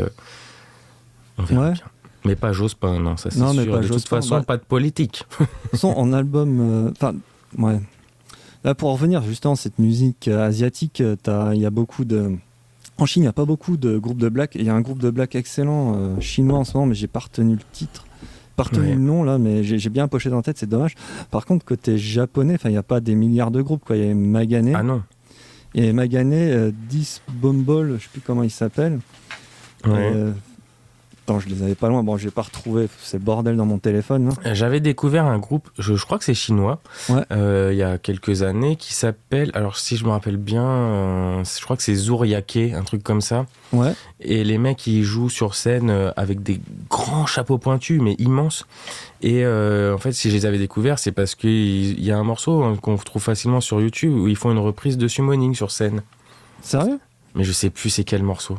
on verra Ouais. bien. Mais pas Jospin, non, ça c'est mais sûr. pas de toute façon, bah- pas de politique. Son en album. euh, Enfin, ouais. Là, pour revenir justement, cette musique euh, asiatique, euh, il y a beaucoup de. En Chine, il n'y a pas beaucoup de groupes de black. Il y a un groupe de black excellent euh, chinois en ce moment, mais j'ai pas retenu le titre. Pas retenu Ouais. le nom là, mais j'ai bien poché dans la tête, c'est dommage. Par contre, côté japonais, il n'y a pas des milliards de groupes. quoi. Il y a Magane, Ah non. il y a Magane, euh, 10 Bomball, je sais plus comment il s'appelle. Ouais. Euh, Attends, je les avais pas loin. Bon, j'ai pas retrouvé. C'est bordel dans mon téléphone. hein. J'avais découvert un groupe, je, je crois que c'est chinois, Ouais. euh, il y a quelques années, qui s'appelle, alors si je me rappelle bien, euh, je crois que c'est Zuriake, un truc comme ça. Ouais. Et les mecs, ils jouent sur scène euh, avec des grands chapeaux pointus, mais immenses. Et euh, en fait, si je les avais découverts, c'est parce qu'il y a un morceau hein, qu'on trouve facilement sur YouTube où ils font une reprise de Summoning sur scène. Sérieux? Mais je sais plus c'est quel morceau.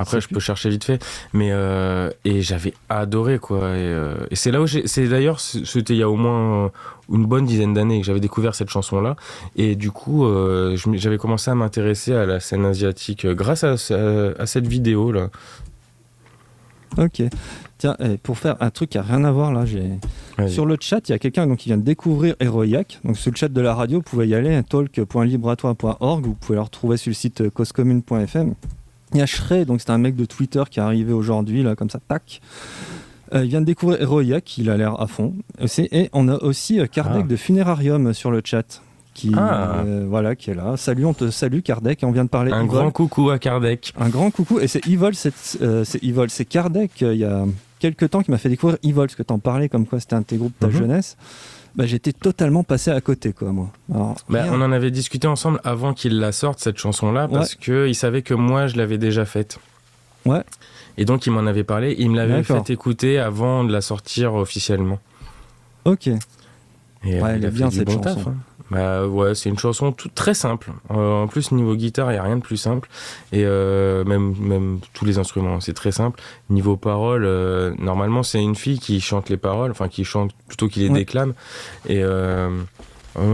Après, je plus. peux chercher vite fait. Mais euh, et j'avais adoré quoi. Et, euh, et c'est là où j'ai. C'est d'ailleurs, c'était il y a au moins une bonne dizaine d'années que j'avais découvert cette chanson là. Et du coup, euh, j'avais commencé à m'intéresser à la scène asiatique grâce à, à- à cette vidéo là. Ok. Tiens, eh, pour faire un truc qui a rien à voir là, j'ai sur le chat, il y a quelqu'un donc qui vient de découvrir Heroiac. Donc sur le chat de la radio, vous pouvez y aller, talk.libratoire.org, vous pouvez le retrouver sur le site causecommune.fm. Il y a Shrey, donc c'est un mec de Twitter qui est arrivé aujourd'hui là comme ça, tac. Euh, il vient de découvrir Heroiac, il a l'air à fond. Aussi, et on a aussi euh, Kardec Ah. de Funérarium sur le chat. Qui, Ah. euh, voilà, qui est là. Salut, on te salue Kardec, et on vient de parler Un Evol. grand coucou à Kardec. Un grand coucou. Et c'est Evol, c'est euh, c'est Kardec, euh, il y a quelques temps, qui m'a fait découvrir Evol, parce que t'en parlais comme quoi c'était un de tes groupes de ta Mhm. jeunesse. Bah, j'étais totalement passé à côté, quoi, moi. Alors, Bah, on en avait discuté ensemble avant qu'il la sorte cette chanson là parce que il savait que moi je l'avais déjà faite. Ouais. Et donc il m'en avait parlé, il me l'avait fait écouter avant de la sortir officiellement. Ok. Et Ouais, il elle a est fait bien, cette bon chanson. taf, hein. Bah ouais, c'est une chanson toute très simple. Euh, en plus niveau guitare, il y a rien de plus simple et euh, même même tous les instruments, c'est très simple. Niveau paroles, euh, normalement c'est une fille qui chante les paroles, enfin qui chante plutôt qui les Ouais. déclame. Et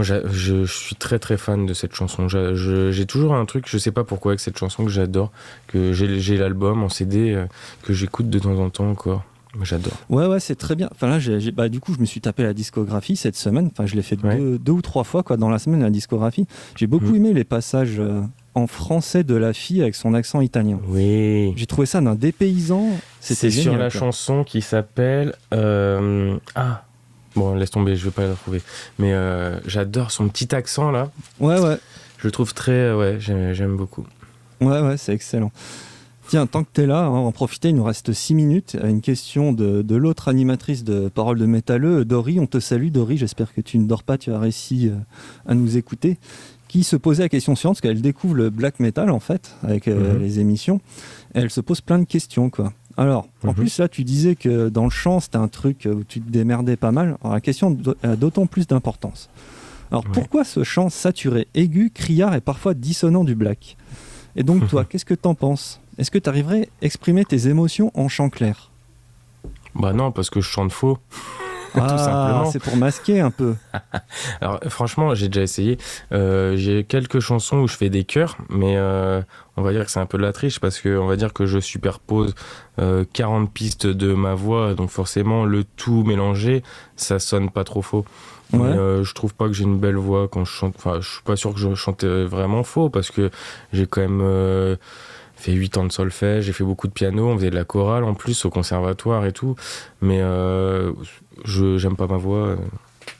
je, je suis très très fan de cette chanson. J'ai toujours un truc, je sais pas pourquoi, avec cette chanson que j'adore, que j'ai l'album en CD que j'écoute de temps en temps encore. J'adore. Ouais, ouais, c'est très bien. Enfin là, j'ai- bah, du coup, je me suis tapé la discographie cette semaine. Enfin, je l'ai fait Ouais. deux, deux ou trois fois, quoi, dans la semaine, la discographie. J'ai beaucoup Mhm. aimé les passages euh, en français de la fille avec son accent italien. Oui. J'ai trouvé ça d'un dépaysant. C'était sur la quoi. chanson qui s'appelle. euh, Ah Bon, laisse tomber, je vais pas la trouver. Mais euh, j'adore son petit accent là. Ouais, ouais. Je le trouve très. Ouais, j'aime beaucoup. Ouais, ouais, c'est excellent. Tiens, tant que tu es là, hein, on va en profiter, il nous reste 6 minutes. Une question de, de l'autre animatrice de Parole de Métalleux, Dory. On te salue, Dory. J'espère que tu ne dors pas, tu as réussi euh, à nous écouter. Qui se posait la question suivante, parce qu'elle découvre le black metal, en fait, avec euh, Mhm. les émissions. Et elle se pose plein de questions, quoi. Alors, en Mhm. plus, là, tu disais que dans le chant, c'était un truc où tu te démerdais pas mal. Alors, la question a d'autant plus d'importance. Alors, Ouais. pourquoi ce chant saturé, aigu, criard et parfois dissonant du black? Et donc, toi, qu'est-ce que t'en penses? Est-ce que tu arriverais à exprimer tes émotions en chant clair? Bah non, parce que je chante faux. Ah, c'est pour masquer un peu. Alors franchement, j'ai déjà essayé. Euh, j'ai quelques chansons où je fais des chœurs, mais euh, on va dire que c'est un peu de la triche parce que on va dire que je superpose euh, 40 pistes de ma voix, donc forcément le tout mélangé, ça sonne pas trop faux. Ouais. Mais, euh, je trouve pas que j'ai une belle voix quand je chante. Enfin, je suis pas sûr que je chante vraiment faux parce que j'ai quand même fait 8 ans de solfège, j'ai fait beaucoup de piano, on faisait de la chorale en plus au conservatoire et tout. Mais euh, je j'aime pas ma voix. euh.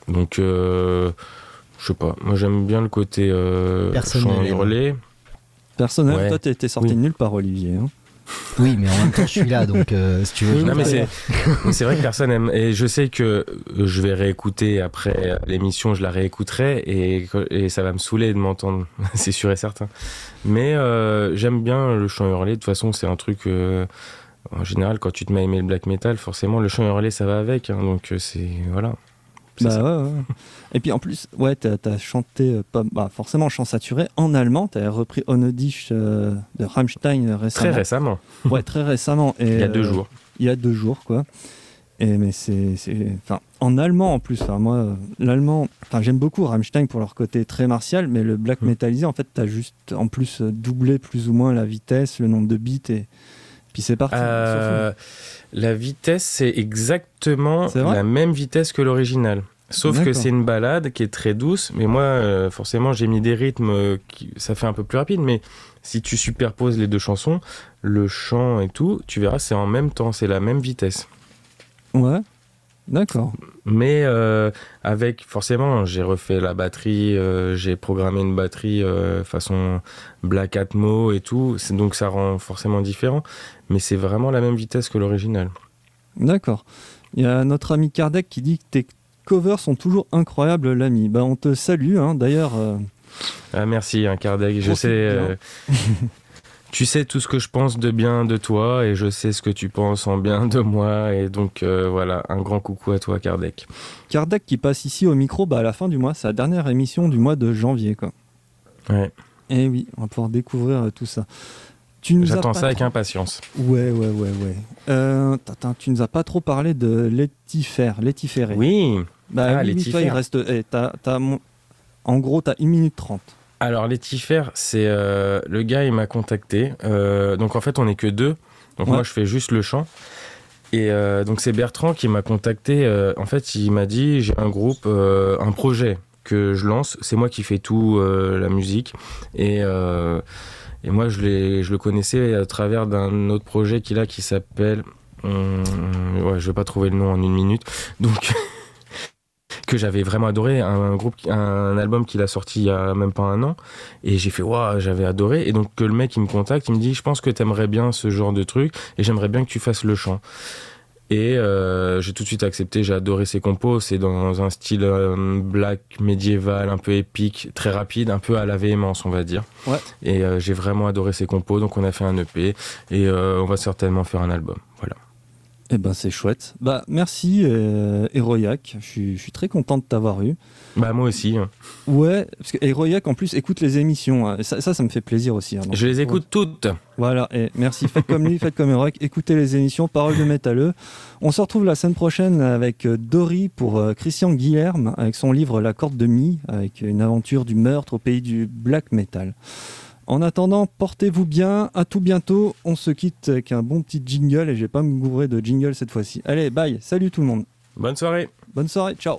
Donc, euh, je sais pas. Moi, j'aime bien le côté euh, Personne chant hurlé. Personnel, Ouais. toi, t'es t'es sorti Oui. de nulle part, Olivier. hein. Oui, mais en même temps, je suis là, donc euh, si tu veux. Non, mais c'est mais c'est vrai que personne aime. Et je sais que je vais réécouter après l'émission, je la réécouterai et, ça va me saouler de m'entendre, c'est sûr et certain. Mais euh, j'aime bien le chant hurlé. De toute façon, c'est un truc. euh, en général, quand tu te mets à aimer le black metal, forcément, le chant hurlé, ça va avec. hein. donc, c'est. Voilà. Bah ça. ouais, ouais. Et puis en plus, ouais, t'as as chanté, euh, pas, bah, forcément, chant saturé en allemand. T'as repris Onodish euh, de Rammstein récemment. Très récemment, Ouais, très récemment. Et, il y a deux euh, jours. Il y a deux jours, quoi. Et mais c'est, enfin, en allemand en plus. Enfin, moi, l'allemand, enfin, j'aime beaucoup Rammstein pour leur côté très martial, mais le black Mm. métallisé, en fait, t'as juste en plus doublé plus ou moins la vitesse, le nombre de et puis c'est parti. Euh, la vitesse, c'est exactement la même vitesse que l'original. Sauf que c'est une balade qui est très douce, mais moi, euh, forcément, j'ai mis des rythmes euh, qui, ça fait un peu plus rapide, mais si tu superposes les deux chansons, le chant et tout, tu verras, c'est en même temps, c'est la même vitesse. Ouais. D'accord. Mais euh, avec, forcément, j'ai refait la batterie, euh, j'ai programmé une batterie euh, façon Black Atmo et tout, donc ça rend forcément différent, mais c'est vraiment la même vitesse que l'original. D'accord. Il y a notre ami Kardec qui dit que tes covers sont toujours incroyables, l'ami. Bah, on te salue. Hein. D'ailleurs, Ah, merci, hein, Kardec. Je sais. tu sais tout ce que je pense de bien de toi et je sais ce que tu penses en bien de moi. Et donc, euh, voilà, un grand coucou à toi, Kardec. Kardec qui passe ici au micro bah, à la fin du mois. C'est la dernière émission du mois de janvier. Quoi. Ouais, Et oui, on va pouvoir découvrir euh, tout ça. Tu nous as J'attends ça avec trop- impatience. Ouais, ouais, ouais, ouais. Euh, tu nous as pas trop parlé de Létifère, Létiféré. Oui. Bah Ah, oui, toi, il reste. eh, t'as- t'as mon- En gros, t'as 1 minute 30. Alors, les Tifers, c'est euh, le gars, il m'a contacté. Euh, donc, en fait, on n'est que deux. Donc, Ouais. moi, je fais juste le chant. Et euh, donc, c'est Bertrand qui m'a contacté. Euh, en fait, il m'a dit j'ai un groupe, euh, un projet que je lance. C'est moi qui fais tout, euh, la musique. Et, euh, et moi, je, je le connaissais à travers d'un autre projet qu'il a qui s'appelle. hum, ouais, je vais pas trouver le nom en une minute. Donc. que j'avais vraiment adoré, un groupe, un album qu'il a sorti il y a même pas un an, et j'ai fait waouh, j'avais adoré, et donc que le mec il me contacte, il me dit je pense que t'aimerais bien ce genre de truc, et j'aimerais bien que tu fasses le chant. Et euh, j'ai tout de suite accepté, j'ai adoré ses compos, c'est dans un style euh, black médiéval, un peu épique, très rapide, un peu à la véhémence on va dire. Ouais. Et euh, j'ai vraiment adoré ses compos, donc on a fait un EP, et euh, on va certainement faire un album. Voilà. Eh ben, c'est chouette. Bah, merci, euh, Héroïac. Je suis- très content de t'avoir eu. Bah moi aussi, hein. Ouais, parce que Héroïac, en plus, écoute les émissions. hein. Ça, ça, ça me fait plaisir aussi. hein. Je les écoute toutes. Voilà, et merci. Faites comme lui, faites comme Héroïac. Écoutez les émissions Paroles de métalleux. On se retrouve la semaine prochaine avec euh, Dory pour euh, Christian Guilherme, avec son livre La corde de Mi, avec une aventure du meurtre au pays du black metal. En attendant, portez-vous bien. À tout bientôt. On se quitte avec un bon petit jingle et je vais pas me gourer de jingle cette fois-ci. Allez, bye. Salut tout le monde. Bonne soirée. Bonne soirée. Ciao.